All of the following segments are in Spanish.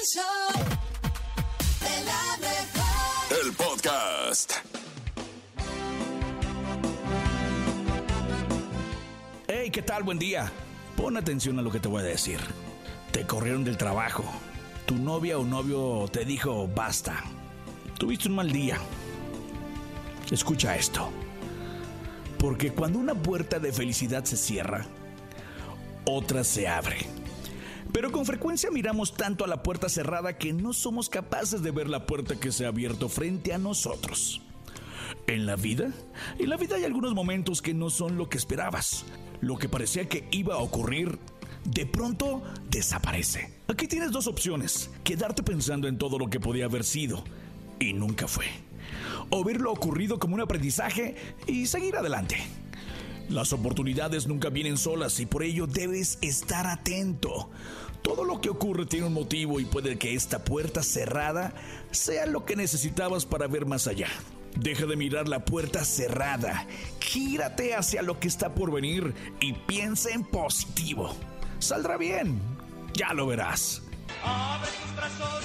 El show de la mejor. El podcast. Hey, ¿qué tal? Buen día. Pon atención a lo que te voy a decir. Te corrieron del trabajo. Tu novia o novio te dijo basta. Tuviste un mal día. Escucha esto. Porque cuando una puerta de felicidad se cierra, otra se abre. Pero con frecuencia miramos tanto a la puerta cerrada que no somos capaces de ver la puerta que se ha abierto frente a nosotros. En la vida, en la vida hay algunos momentos que no son lo que esperabas. Lo que parecía que iba a ocurrir, de pronto desaparece. Aquí tienes dos opciones. Quedarte pensando en todo lo que podía haber sido y nunca fue. O ver lo ocurrido como un aprendizaje y seguir adelante. Las oportunidades nunca vienen solas y por ello debes estar atento. Todo lo que ocurre tiene un motivo y puede que esta puerta cerrada sea lo que necesitabas para ver más allá. Deja de mirar la puerta cerrada, gírate hacia lo que está por venir y piensa en positivo. Saldrá bien, ya lo verás. Abre tus brazos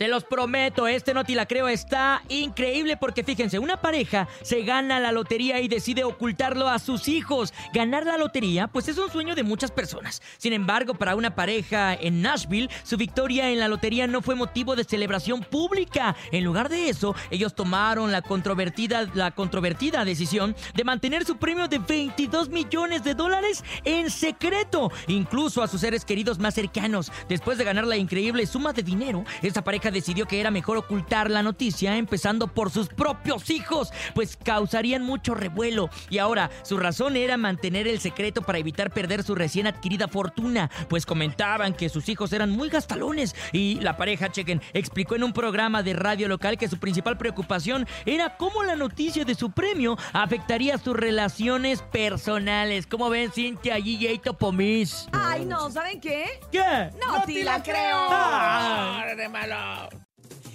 Se los prometo, este Noti la creo está increíble porque fíjense, una pareja se gana la lotería y decide ocultarlo a sus hijos. Ganar la lotería, pues es un sueño de muchas personas. Sin embargo, para una pareja en Nashville, su victoria en la lotería no fue motivo de celebración pública. En lugar de eso, ellos tomaron la controvertida, la controvertida decisión de mantener su premio de 22 millones de dólares en secreto, incluso a sus seres queridos más cercanos. Después de ganar la increíble suma de dinero, esta pareja decidió que era mejor ocultar la noticia, empezando por sus propios hijos, pues causarían mucho revuelo. Y ahora, su razón era mantener el secreto para evitar perder su recién adquirida fortuna, pues comentaban que sus hijos eran muy gastalones. Y la pareja, chequen, explicó en un programa de radio local que su principal preocupación era cómo la noticia de su premio afectaría sus relaciones personales. ¿Cómo ven, Cintia, Gigi y Topomis? Ay, no, ¿saben qué? ¿Qué? No, te la creo. Ah, de malo.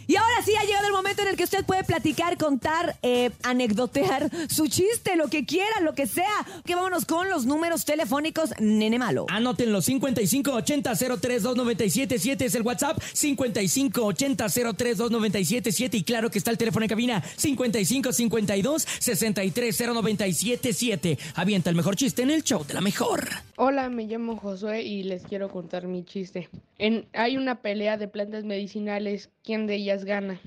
Y ahora sí ha llegado momento en el que usted puede platicar, contar, eh, anecdotear su chiste, lo que quiera, lo que sea. Que vámonos con los números telefónicos, nene malo. Anótenlo, 5580-032977 es el WhatsApp, 5580-032977 y claro que está el teléfono en cabina, 5552-630977. Avienta el mejor chiste en el show de la mejor. Hola, me llamo Josué y les quiero contar mi chiste. En, hay una pelea de plantas medicinales. ¿Quién de ellas gana?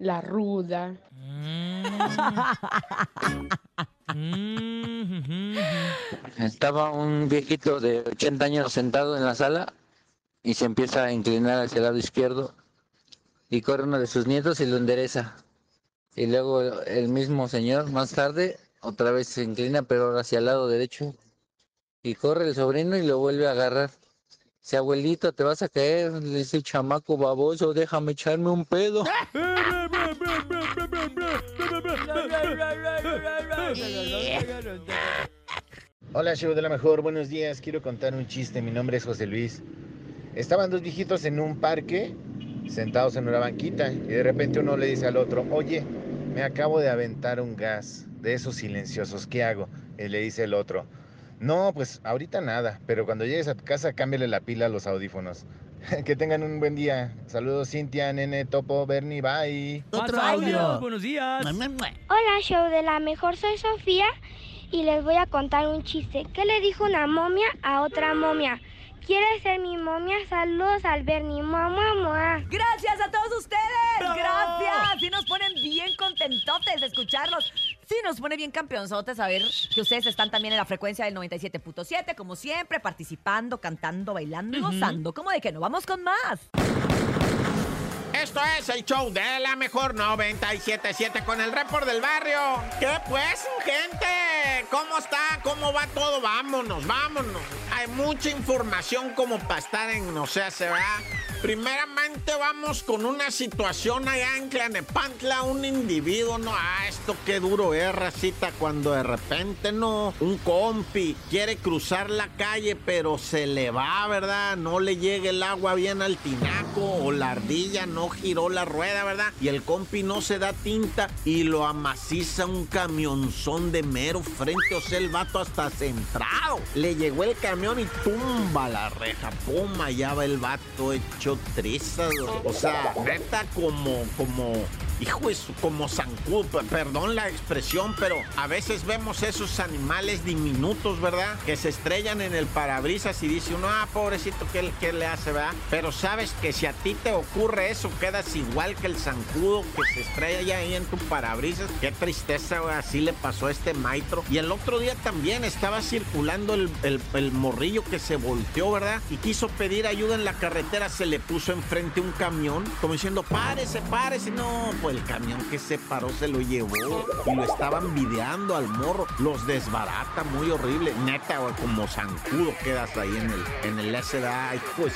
La ruda. Estaba un viejito de 80 años sentado en la sala y se empieza a inclinar hacia el lado izquierdo y corre uno de sus nietos y lo endereza. Y luego el mismo señor más tarde otra vez se inclina pero ahora hacia el lado derecho y corre el sobrino y lo vuelve a agarrar. Si abuelito te vas a caer, le dice "El chamaco baboso, déjame echarme un pedo. Hola, show de la mejor, buenos días. Quiero contar un chiste. Mi nombre es José Luis. Estaban dos viejitos en un parque, sentados en una banquita, y de repente uno le dice al otro, oye, me acabo de aventar un gas de esos silenciosos, ¿qué hago? Y le dice el otro, no, pues ahorita nada, pero cuando llegues a tu casa cámbiale la pila a los audífonos. que tengan un buen día. Saludos Cintia, Nene, Topo, Bernie, bye. Otro audio. Buenos días. Hola, show de la mejor, soy Sofía y les voy a contar un chiste. ¿Qué le dijo una momia a otra momia? ¿Quieres ser mi momia? Saludos al Bernie. Mamá, mamá. Gracias a todos ustedes. ¡Bravo! Gracias. Y nos ponen bien contentotes de escucharlos. Sí, nos pone bien campeonzotes saber que ustedes están también en la frecuencia del 97.7, como siempre, participando, cantando, bailando y gozando. ¿Cómo de que no? Vamos con más. Esto es el show de la mejor 977 con el report del barrio. ¿Qué pues, gente? ¿Cómo está? ¿Cómo va todo? Vámonos, vámonos. Hay mucha información como para estar en, no sé, se va. Primeramente vamos con una situación allá en Clanepantla, un individuo, no, ah, esto qué duro es, racita, cuando de repente no, un compi quiere cruzar la calle, pero se le va, ¿verdad? No le llega el agua bien al tinaco o la ardilla no giró la rueda, ¿verdad? Y el compi no se da tinta y lo amaciza un camionzón de mero frente, o sea, el vato hasta centrado. Le llegó el camión y tumba la reja, pum, allá va el vato hecho trizas, o sea, neta como, como hijo es como zancudo, pe- perdón la expresión, pero a veces vemos esos animales diminutos, ¿verdad? Que se estrellan en el parabrisas y dice uno, ah, pobrecito, ¿qué, le- hace, verdad? Pero sabes que si a ti te ocurre eso, quedas igual que el zancudo que se estrella ahí en tu parabrisas. Qué tristeza, así le pasó a este maestro. Y el otro día también estaba circulando el morrillo que se volteó, ¿verdad? Y quiso pedir ayuda en la carretera, se le puso enfrente un camión, como diciendo, párese, párese. No, pues el camión que se paró se lo llevó y lo estaban videando al morro. Los desbarata, muy horrible. Neta, güey, como zancudo quedas ahí en el, en el SDA. Pues.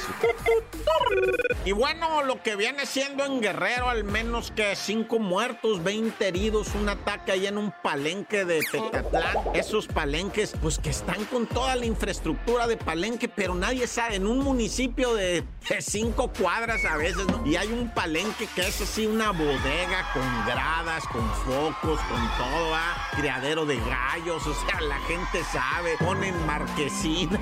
Y bueno, lo que viene siendo en Guerrero, al menos que cinco muertos, 20 heridos, un ataque ahí en un palenque de Tecatitlán. Esos palenques, pues que están con toda la infraestructura de palenque, pero nadie sabe, en un municipio de, de cinco cuadras a veces, ¿no? Y hay un palenque que es así una bodega con gradas, con focos, con todo, ¿ah? Criadero de gallos, o sea, la gente sabe, ponen marquesina.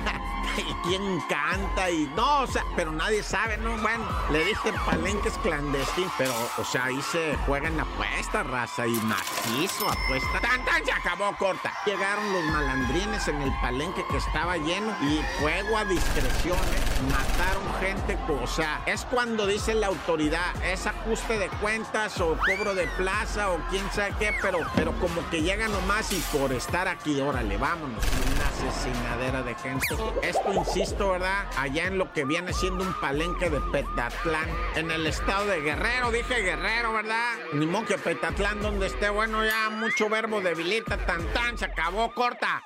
y quién canta y no, o sea, pero nadie sabe, ¿no? Bueno, le diste palenques clandestinos, pero, o sea, ahí se juegan apuestas, raza, y macizo, apuesta. ¡Tan, tan! Acabó corta. Llegaron los malandrines en el palenque que estaba lleno y fuego a discreción, ¿eh? Mataron gente, o sea, es cuando dice la autoridad, es ajuste de cuentas o cobro de plaza o quién sabe qué, pero, pero como que llega nomás y por estar aquí, órale, vámonos, una asesinadera de gente. Esto, insisto, ¿verdad? Allá en lo que viene siendo un palenque de Petatlán, en el estado de Guerrero, dije Guerrero, ¿verdad? Ni modo que Petatlán donde esté, bueno, ya mucho verbo debilita, tan tan, se acabó, corta.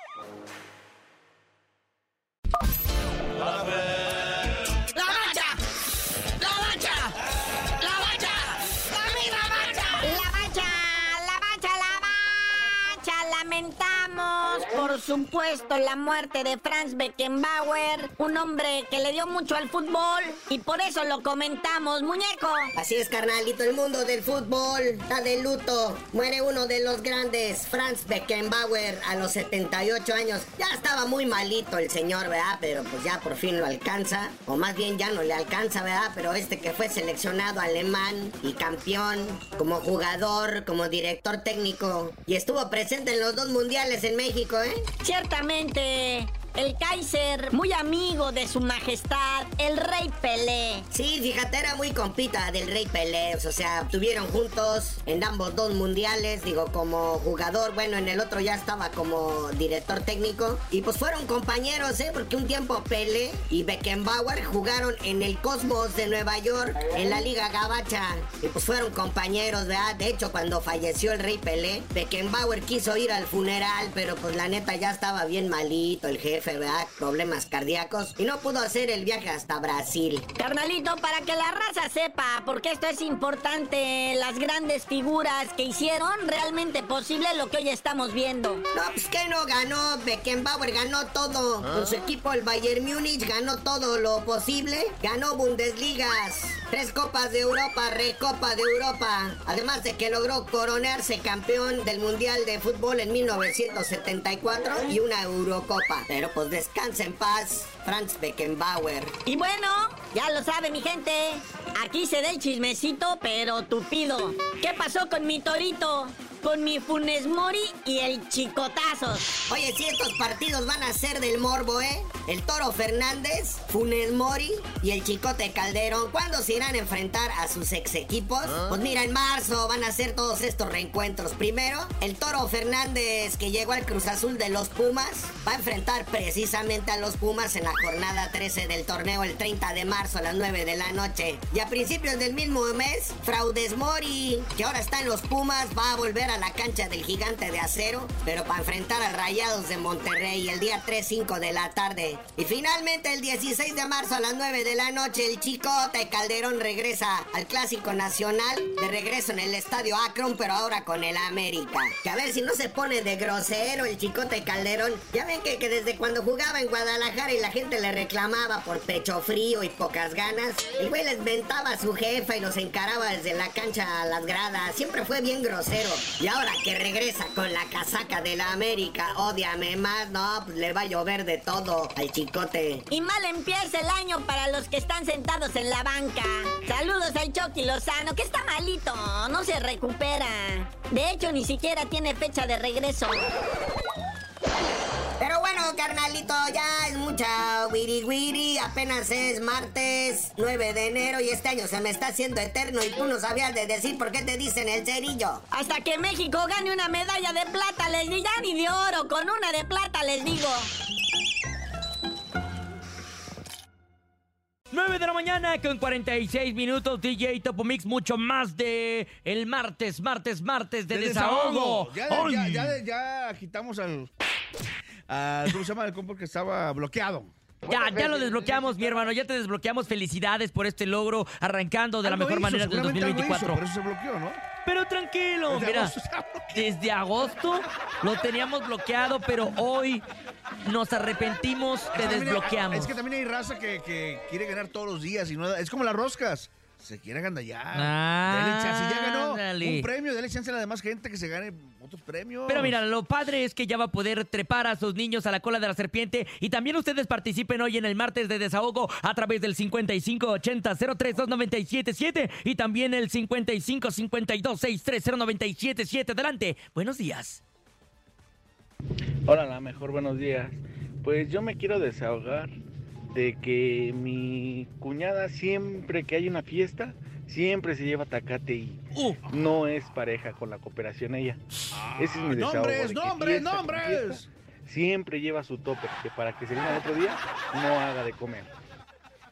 Supuesto la muerte de Franz Beckenbauer, un hombre que le dio mucho al fútbol y por eso lo comentamos, muñeco. Así es, carnalito, el mundo del fútbol está de luto. Muere uno de los grandes, Franz Beckenbauer, a los 78 años. Ya estaba muy malito el señor, ¿verdad? Pero pues ya por fin lo alcanza. O más bien ya no le alcanza, ¿verdad? Pero este que fue seleccionado alemán y campeón, como jugador, como director técnico. Y estuvo presente en los dos mundiales en México, ¿eh? Ciertamente, el Kaiser, muy amigo de su majestad, el rey Pelé. Sí, fíjate, era muy compita del Rey Pelé. O sea, estuvieron juntos en ambos dos mundiales. Digo, como jugador, bueno, en el otro ya estaba como director técnico. Y pues fueron compañeros, ¿eh? Porque un tiempo Pelé y Beckenbauer jugaron en el Cosmos de Nueva York, en la Liga Gabacha. Y pues fueron compañeros, ¿verdad? De hecho, cuando falleció el Rey Pelé, Beckenbauer quiso ir al funeral, pero pues la neta ya estaba bien malito el jefe, ¿verdad? Problemas cardíacos. Y no pudo hacer el viaje hasta Brasil. Carnalito, para que la raza sepa, porque esto es importante, las grandes figuras que hicieron realmente posible lo que hoy estamos viendo. No, pues que no ganó, Beckenbauer ganó todo. Con su equipo el Bayern Múnich ganó todo lo posible. Ganó Bundesligas, tres copas de Europa, recopa de Europa. Además de que logró coronarse campeón del Mundial de Fútbol en 1974 y una Eurocopa. Pero pues descansa en paz, Franz Beckenbauer. Y bueno, ya lo sabe mi gente, aquí se da el chismecito, pero tupido. ¿Qué pasó con mi torito? Con mi Funes Mori y el Chicotazos. Oye, si estos partidos van a ser del morbo, ¿eh? El Toro Fernández, Funes Mori y el Chicote Calderón, ¿cuándo se irán a enfrentar a sus ex equipos? Pues mira, en marzo van a ser todos estos reencuentros. Primero, el Toro Fernández, que llegó al Cruz Azul de los Pumas, va a enfrentar precisamente a los Pumas en la jornada 13 del torneo el 30 de marzo a las 9 de la noche. Y a principios del mismo mes, Fraudes Mori, que ahora está en los Pumas, va a volver a la cancha del gigante de acero, pero para enfrentar a Rayados de Monterrey el día 3-5 de la tarde. Y finalmente el 16 de marzo a las 9 de la noche, el Chicote Calderón regresa al Clásico Nacional, de regreso en el Estadio Akron, pero ahora con el América. Que a ver si no se pone de grosero el Chicote Calderón. Ya ven que, que desde cuando jugaba en Guadalajara y la gente le reclamaba por pecho frío y pocas ganas, el güey les ventaba a su jefa y los encaraba desde la cancha a las gradas. Siempre fue bien grosero. Y ahora que regresa con la casaca de la América, odiame más, no, pues le va a llover de todo al chicote. Y mal empieza el año para los que están sentados en la banca. Saludos al Chucky Lozano, que está malito, no se recupera. De hecho, ni siquiera tiene fecha de regreso. Carnalito, ya es mucha wiri wiri. Apenas es martes 9 de enero y este año se me está haciendo eterno y tú no sabías de decir por qué te dicen el cerillo. Hasta que México gane una medalla de plata, les digo, ya ni de oro, con una de plata les digo. 9 de la mañana con 46 minutos DJ Topo Mix, mucho más de el martes, martes, martes de, De desahogo. Ya, ya, ya, ya quitamos al, al- ¿Cómo se llama el que estaba bloqueado? Ya, ya lo desbloqueamos, mi hermano, ya te desbloqueamos. Felicidades por este logro, arrancando de la Algo mejor hizo, manera del seguramente algo 2024. hizo, Por eso se bloqueó, ¿no? Pero tranquilo, Desde mira, agosto desde agosto lo teníamos bloqueado, pero hoy nos arrepentimos, te hay- desbloqueamos. Es que también hay raza que, que quiere ganar todos los días y no es como las roscas. Se quiere agandallar. Ah, Dele chance. Ya ganó un premio, dale chance a la demás gente que se gane otros premios. Pero mira, lo padre es que ya va a poder trepar a sus niños a la cola de la serpiente y también ustedes participen hoy en el martes de desahogo a través del 5580-032977 y también el 5552-630977. Adelante, buenos días. Hola, la mejor buenos días. Pues yo me quiero desahogar de que mi cuñada siempre que hay una fiesta, siempre se lleva tacate y Uh. no es pareja con la cooperación ella. Ese es mi desahogo. nombres, de nombres, fiesta nombres. fiesta, Siempre lleva su tope, que para que se venga el otro día no haga de comer.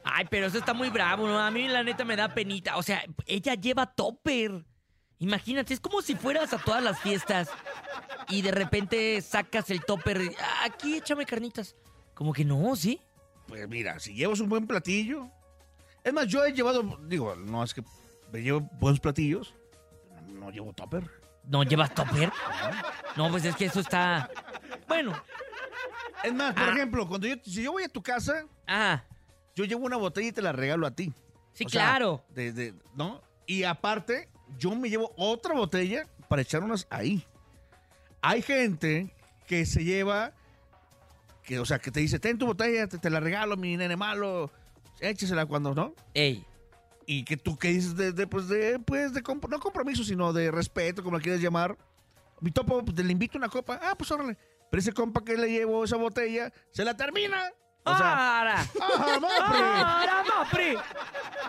Ay, pero eso está muy bravo, ¿no? A mí la neta me da penita. O sea, ella lleva topper. Imagínate, es como si fueras a todas las fiestas y de repente sacas el topper. "Ah, Aquí échame carnitas. Como que no, ¿sí? Pues mira, si llevas un buen platillo. Es más, yo he llevado, digo, no es que me llevo buenos platillos, no, no llevo topper. ¿No llevas topper? No, pues es que eso está... Bueno. Es más, por Ah. ejemplo, cuando yo, si yo voy a tu casa, Ajá. yo llevo una botella y te la regalo a ti. Sí, O sea, claro. de- de- ¿No? Y aparte, yo me llevo otra botella para echar unas ahí. Hay gente que se lleva, que, o sea, que te dice, ten tu botella, te, te la regalo, mi nene malo, échesela cuando, ¿no? Ey. Y que tú que dices de, de, pues, de, pues, de, compro- no compromiso, sino de respeto, como la quieras llamar. Mi topo, pues, le invito una copa. Ah, pues órale. Pero ese compa que le llevo esa botella, se la termina. O sea, ¡Ahora! ¡Ah.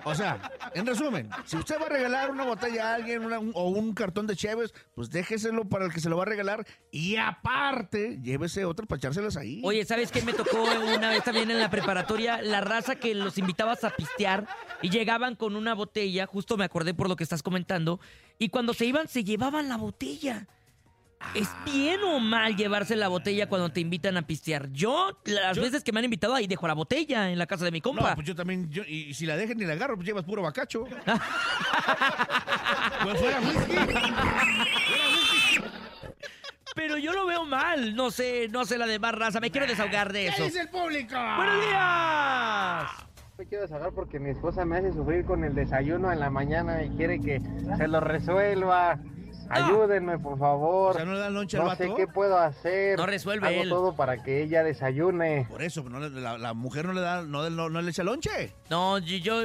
O sea, en resumen, si usted va a regalar una botella a alguien una- un- o un cartón de Cheves, pues déjeselo para el que se lo va a regalar y aparte, llévese otro para echárselas ahí. Oye, ¿sabes qué me tocó una vez también en la preparatoria? La raza que los invitabas a pistear y llegaban con una botella, justo me acordé por lo que estás comentando, y cuando se iban se llevaban la botella. ¿Es bien o mal llevarse la botella cuando te invitan a pistear? Yo, las veces que me han invitado, ahí dejo la botella en la casa de mi compa. No, pues yo también, yo- y, y si la dejan ni la agarro, pues llevas puro bacacho. pues fuera whisky. Pero yo lo veo mal. No sé, no sé la demás raza. Me quiero desahogar de eso. ¿Qué dice el público? ¡Buenos días! Me quiero desahogar porque mi esposa me hace sufrir con el desayuno en la mañana y quiere que se lo resuelva. Ayúdenme, por favor. O sea, ¿no le dan lonche al No vato? sé qué puedo hacer. No resuelve Hago él. todo para que ella desayune. Por eso, no le- la, la mujer no le da, no, no, no le echa lonche. No, yo, yo-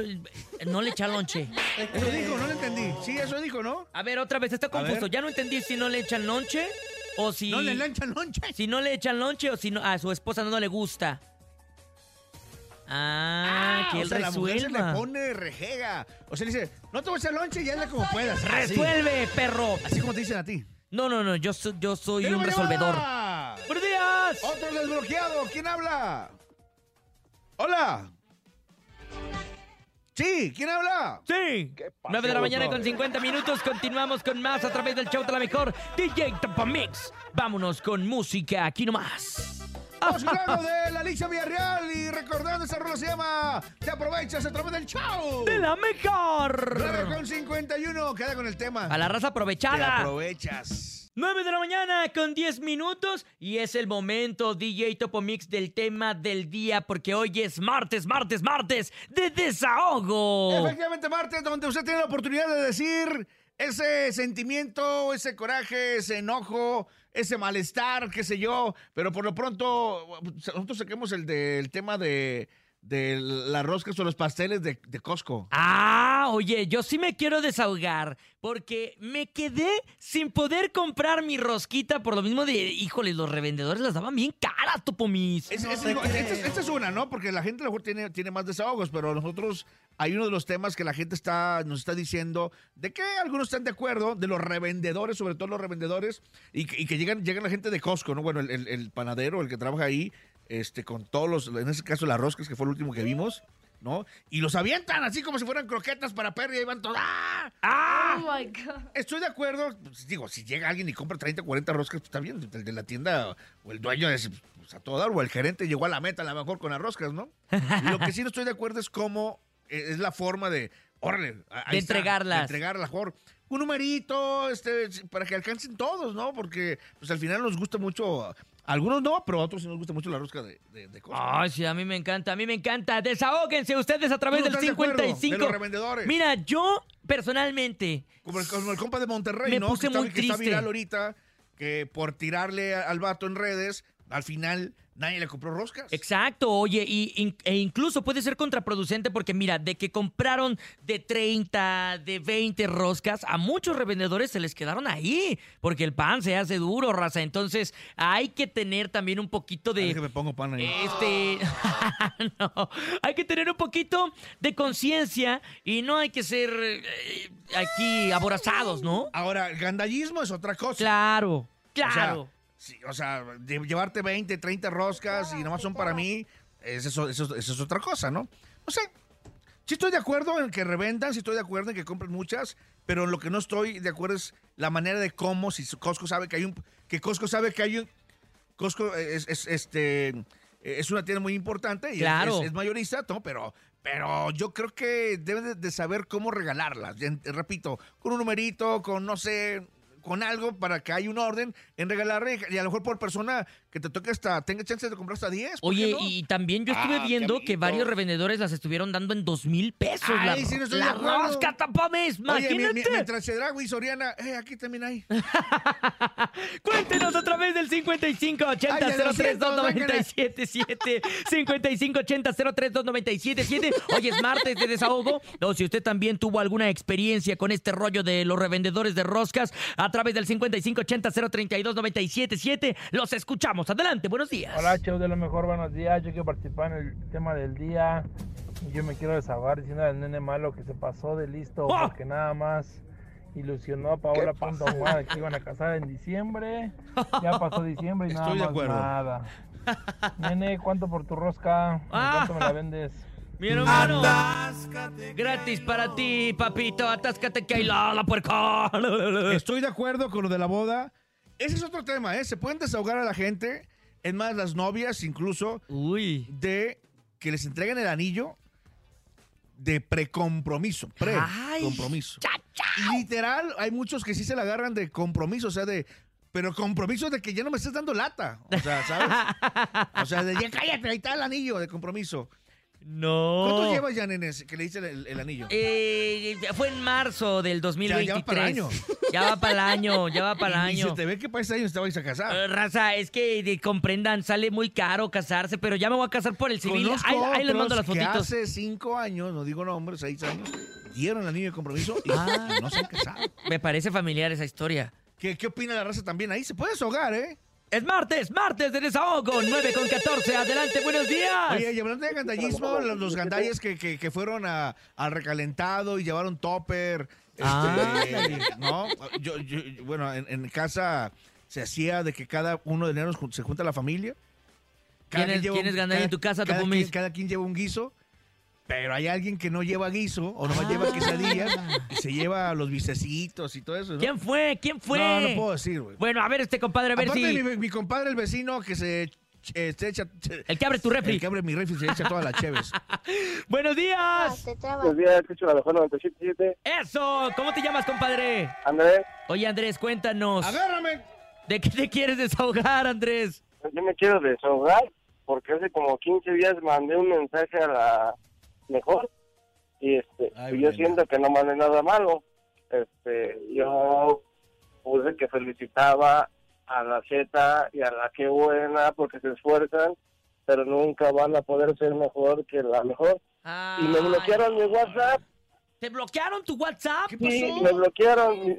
No le echa lonche. Eso dijo, no lo entendí. Sí, eso dijo, ¿no? A ver, otra vez, está confuso. ver. Ya no entendí si no le echan lonche o si... ¿No le echan lonche? Si no le echan lonche o si no, a su esposa no le gusta. Ah, que o él sea, la mujer se le resuelva. pone rejega. O sea, le dice, no te voy a hacer lonche y hazle como puedas. Así. ¡Resuelve, perro! Así como te dicen a ti. No, no, no, yo, so- yo soy un ¡Tenemos resolvedor. llamada! ¡Buenos días! Otro desbloqueado. ¿Quién habla? Hola. Sí, ¿quién habla? Sí. 9 de la mañana con 50 minutos. Continuamos con más a través del show de la mejor DJ Topo Mix. Vámonos con música aquí nomás. Vamos hablando de la Alicia Villarreal y recordando esa rola se llama Te aprovechas a través del show. De la mejor. 9 con 51, queda con el tema. A la raza Te aprovechada. aprovechas. 9 de la mañana con 10 minutos y es el momento DJ Topo Mix del tema del día porque hoy es martes, martes, martes de desahogo. Efectivamente, martes, donde usted tiene la oportunidad de decir ese sentimiento, ese coraje, ese enojo, ese malestar, qué sé yo. Pero por lo pronto, nosotros saquemos el del tema de, de las roscas o los pasteles de, de Costco. Ah, oye, yo sí me quiero desahogar porque me quedé sin poder comprar mi rosquita por lo mismo de, híjole, los revendedores las daban bien caras, Topomis. Es- es- digo, esta, es, esta es una, ¿no? Porque la gente a lo mejor tiene, tiene más desahogos, pero nosotros hay uno de los temas que la gente está, nos está diciendo de que algunos están de acuerdo, de los revendedores, sobre todo los revendedores, y que, y que llegan, llegan la gente de Costco, ¿no? Bueno, el, el- el panadero, el que trabaja ahí, este, con todos los, en ese caso las roscas, que fue el último que vimos, ¿no? Y los avientan así como si fueran croquetas para perro y ahí van todos. ¡Ah! ¡Ah! Oh my God. Estoy de acuerdo. pues, digo, si llega alguien y compra 30 o 40 roscas, pues está bien. El de la tienda o el dueño es pues, a todo dar, o el gerente llegó a la meta a lo mejor con las roscas, ¿no? Lo que sí no estoy de acuerdo es cómo eh, es la forma de, órale, ahí De está, entregarlas. de entregarlas, mejor. Un numerito, este, para que alcancen todos, ¿no? Porque pues al final nos gusta mucho, algunos no, pero a otros sí nos gusta mucho la rosca de, de, de Costco. Ay, sí, a mí me encanta, a mí me encanta. Desahóguense ustedes a través ¿Tú no del estás de acuerdo? 55. De los revendedores. Mira, yo personalmente Como el, como el compa de Monterrey, Me ¿no? puse que está, muy que está triste. viral ahorita, que por tirarle al vato en redes, al final nadie le compró roscas. Exacto, oye, y, e incluso puede ser contraproducente porque mira, de que compraron de 30, de 20 roscas, a muchos revendedores se les quedaron ahí, porque el pan se hace duro, raza. Entonces hay que tener también un poquito de... que me pongo pan ahí. Este, no, hay que tener un poquito de conciencia y no hay que ser eh, aquí aborazados, ¿no? Ahora, el gandallismo es otra cosa. Claro, claro. O sea, sí, o sea, de- llevarte 20, 30 roscas y nomás son para mí, es eso, eso- eso es otra cosa, ¿no? O sea, sí estoy de acuerdo en que revendan, sí estoy de acuerdo en que compren muchas, pero lo que no estoy de acuerdo es la manera de cómo, si Costco sabe que hay un, que Costco sabe que hay un, Costco es, es, este, es una tienda muy importante y es- Claro. es, es mayorista, ¿no? Pero, pero yo creo que deben de, saber cómo regalarlas. Repito, con un numerito, con no sé, con algo para que haya un orden en regalarle y a lo mejor por persona que te toque hasta, tenga chance de comprar hasta 10. ¿por qué Oye, no? y también yo estuve Ah, qué viendo que varios revendedores las estuvieron dando en dos mil pesos. la Ay, sí, no estoy la rosca, tapames, Oye, mi- imagínate. mi- mientras Chedragui y Soriana, eh, aquí también hay. Cuéntenos a través del 5580 Ay, ya lo siento, 032977 5580 032977 Hoy es martes de desahogo. O si usted también tuvo alguna experiencia con este rollo de los revendedores de roscas, a través del 5580 032 los escuchamos. Adelante, buenos días. Hola, show de lo mejor, buenos días. Yo quiero participar en el tema del día. Yo me quiero desahogar diciendo al nene malo que se pasó de listo ¡Oh! porque nada más ilusionó a Paola Punto Aguada que iban a casar en diciembre. Ya pasó diciembre y nada Estoy de más acuerdo. nada. Nene, ¿cuánto por tu rosca? Ah. ¿Cuánto me la vendes? Mi hermano. Gratis para ti, papito. Atáscate que hay la, la puerca. Estoy de acuerdo con lo de la boda. Ese es otro tema, ¿eh? Se pueden desahogar a la gente, es más, las novias incluso, Uy. de que les entreguen el anillo de precompromiso. Pre-compromiso. Literal, hay muchos que sí se la agarran de compromiso, o sea, de. Pero compromiso de que ya no me estés dando lata. O sea, ¿sabes? O sea, de ya cállate, ahí está el anillo de compromiso. No. ¿Cuántos llevas ya, nenes, que le diste el, el anillo? Eh, fue en marzo del 2023. Ya- ya va para el año. Ya va para el año, ya va para el Y- y año. se te ve que para este año te vais a casar. Eh, Raza, es que de- comprendan, sale muy caro casarse, pero ya me voy a casar por el civil. Conozco Ahí, ahí les mando las que fotitos. hace cinco años, no digo nombres, seis años, dieron el anillo de compromiso y Ah. no se han casado. Me parece familiar esa historia. ¿Qué, ¿Qué opina la raza también? Ahí se puede desahogar, ¿eh? Es martes, martes de desahogo, 9 con 14. Adelante, buenos días. Oye, y hablando de gandallismo, los, los gandalles que, que- que fueron a- al recalentado y llevaron topper. este, Ándale. ¿no? Yo, yo- yo- bueno, en, en casa se hacía de que cada uno de enero se junta la familia. ¿Quién es- lleva quién un- es gandalla en tu casa, cada Topomis? quien, cada quien lleva un guiso. Pero hay alguien que no lleva guiso o nomás lleva quesadillas y se lleva los bicecitos y todo eso. ¿no? Ah. ¿Quién fue? ¿Quién fue? No, no puedo decir, güey. Bueno, a ver, este compadre, a ver Aparte, si. mi, mi compadre, el vecino, que se, eh, se echa... El que abre tu refri. El que abre mi refri se echa todas las cheves. Buenos días. Buenos días, escucho la mejor 97.7. Eso, ¿cómo te llamas, compadre? Andrés, Oye, Andrés, cuéntanos. ¡Agárrame! ¿De qué te quieres desahogar, Andrés? yo me quiero desahogar porque hace como 15 días mandé un mensaje a la mejor y este Ay, yo bueno. siento que no mandé nada malo. Este, yo puse que felicitaba a la Z y a la que buena porque se esfuerzan, pero nunca van a poder ser mejor que la mejor. Y me bloquearon mi WhatsApp. ¿Te bloquearon tu WhatsApp? ¿Qué Sí, me bloquearon.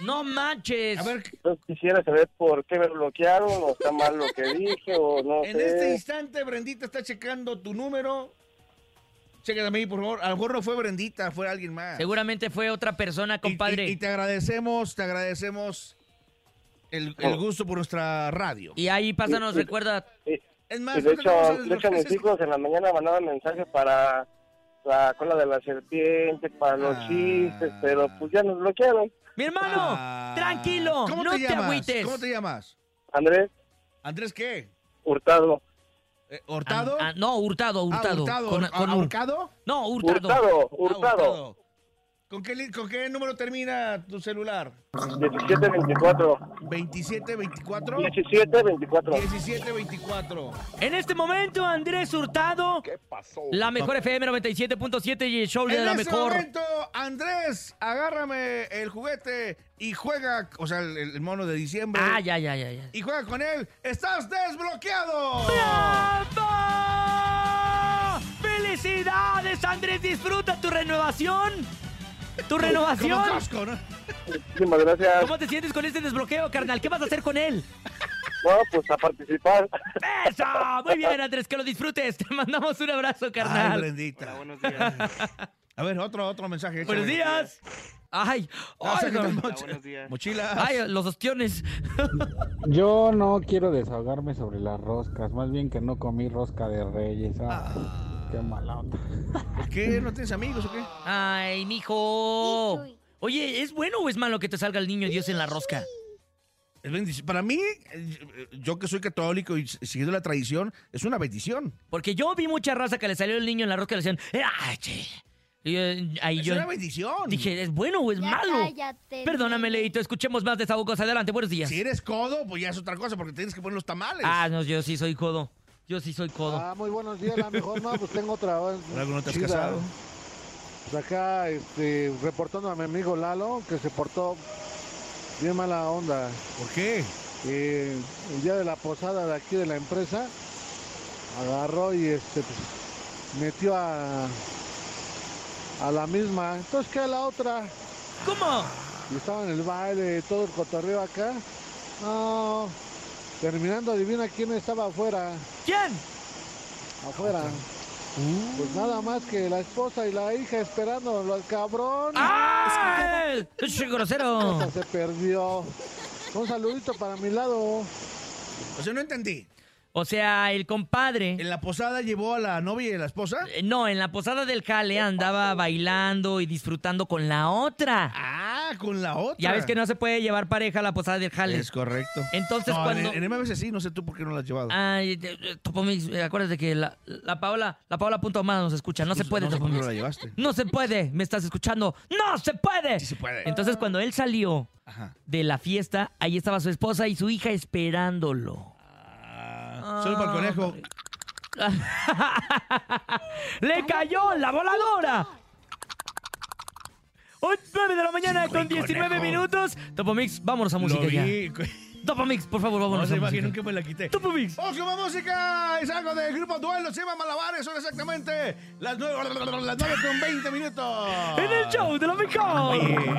No manches. A ver, Yo quisiera saber por qué me bloquearon, o está mal lo que dije, o no en sé. este instante, Brendita está checando tu número. Chécame ahí, por favor. A lo mejor no fue Brendita, fue alguien más. Seguramente fue otra persona, compadre. Y, y te agradecemos, te agradecemos el, el gusto por nuestra radio. Y ahí pásanos, Y- recuerda. Es más, de hecho, de hecho, mis hijos en la mañana mandaban mensajes para la cola de la serpiente, para los Ah. chistes, pero pues ya nos bloquearon. Mi hermano, Ah. tranquilo, ¿Cómo no te te, agüites. ¿Cómo te llamas? Andrés ¿Andrés qué? Hurtado. Eh, ¿Hurtado? Ah, ah, no, hurtado, Ah, hurtado. Hurtado. Con- Ah, con. No, hurtado. Hurtado, Ah, hurtado. ¿Con qué, li- ¿Con qué número termina tu celular? 1724. 2724 1724. 1724. En este momento, Andrés Hurtado. ¿Qué pasó? La mejor FM 97.7 y el show de En la ese mejor. momento, Andrés, agárrame el juguete y juega, o sea, el, el mono de diciembre. Ah, ya, ya, ya, ya. Y juega con él. ¡Estás desbloqueado! ¡Bravo! ¡Felicidades, Andrés! Disfruta tu renovación. ¿Tu renovación? Como casco, ¿no? Muchísimas gracias. ¿Cómo te sientes con este desbloqueo, carnal? ¿Qué vas a hacer con él? No, pues a participar. ¡Eso! Muy bien, Andrés, que lo disfrutes. Te mandamos un abrazo, Ay, carnal. Brendita. buenos días. A ver, otro, otro mensaje. Buenos días. Ay, ay, sácate no. moch- buenos días. Mochilas. ay, los ostiones. Yo no quiero desahogarme sobre las roscas, más bien que no comí rosca de reyes. Ah, qué mala onda. ¿Por qué? ¿No tienes amigos o qué? Ay, mijo. Oye, ¿es bueno o es malo que te salga el niño Dios en la rosca? Es bendición. Para mí, eh, yo que soy católico y siguiendo la tradición, es una bendición. Porque yo vi mucha raza que le salió el niño en la rosca y le decían, ¡ay, che! Y eh, ahí Es yo una bendición. dije, ¿es bueno o es Ya malo? cállate, Perdóname. Leito, escuchemos más desahogos. Adelante, buenos días. Si eres codo, pues ya es otra cosa, porque tienes que poner los tamales. Ah, no, yo sí soy codo. Yo sí soy codo. Ah, muy buenos días, la mejor no, pues tengo otra. ¿Por algo no te has chida. casado? Pues acá, este, reportando a mi amigo Lalo, que se portó bien mala onda. ¿Por qué? Eh, el día de la posada de aquí de la empresa, agarró y este, pues, metió a, a la misma. Entonces, ¿qué a la otra? ¿Cómo? Y estaba en el baile, todo el cotorreo acá. No, terminando, adivina quién estaba afuera. ¿Quién? Afuera. Pues nada más que la esposa y la hija esperando al cabrón. ¡Ah! ¡Es grosero! Se perdió. Un saludito para mi lado. O sea, no entendí. O sea, el compadre. ¿En la posada llevó a la novia y a la esposa? Eh, No, en la posada del Jale andaba bailando y disfrutando con la otra. Ah, con la otra. Ya ves que no se puede llevar pareja a la posada del Jale. Es correcto. Entonces, No, cuando. En, en MBC sí, no sé tú por qué no la has llevado. Ay, Topomix, eh, acuérdate que la, la Paola, la Paola punto más nos escucha. No se puede, no Topomix. no la llevaste. No se puede, me estás escuchando. ¡No se puede! Sí se puede. Entonces, cuando él salió Ajá. de la fiesta, ahí estaba su esposa y su hija esperándolo. Ah, solo para el conejo. ¡Le cayó la voladora! Hoy 9 de la mañana con 19 minutos. Topomix, vámonos a música ya. Topomix, por favor, No vámonos se a música. imaginen que me la quité. Topomix. Música. Es algo del grupo Duelo. Se llama Malabares. Son exactamente las 9, las 9 con 20 minutos. En el show de la mejor.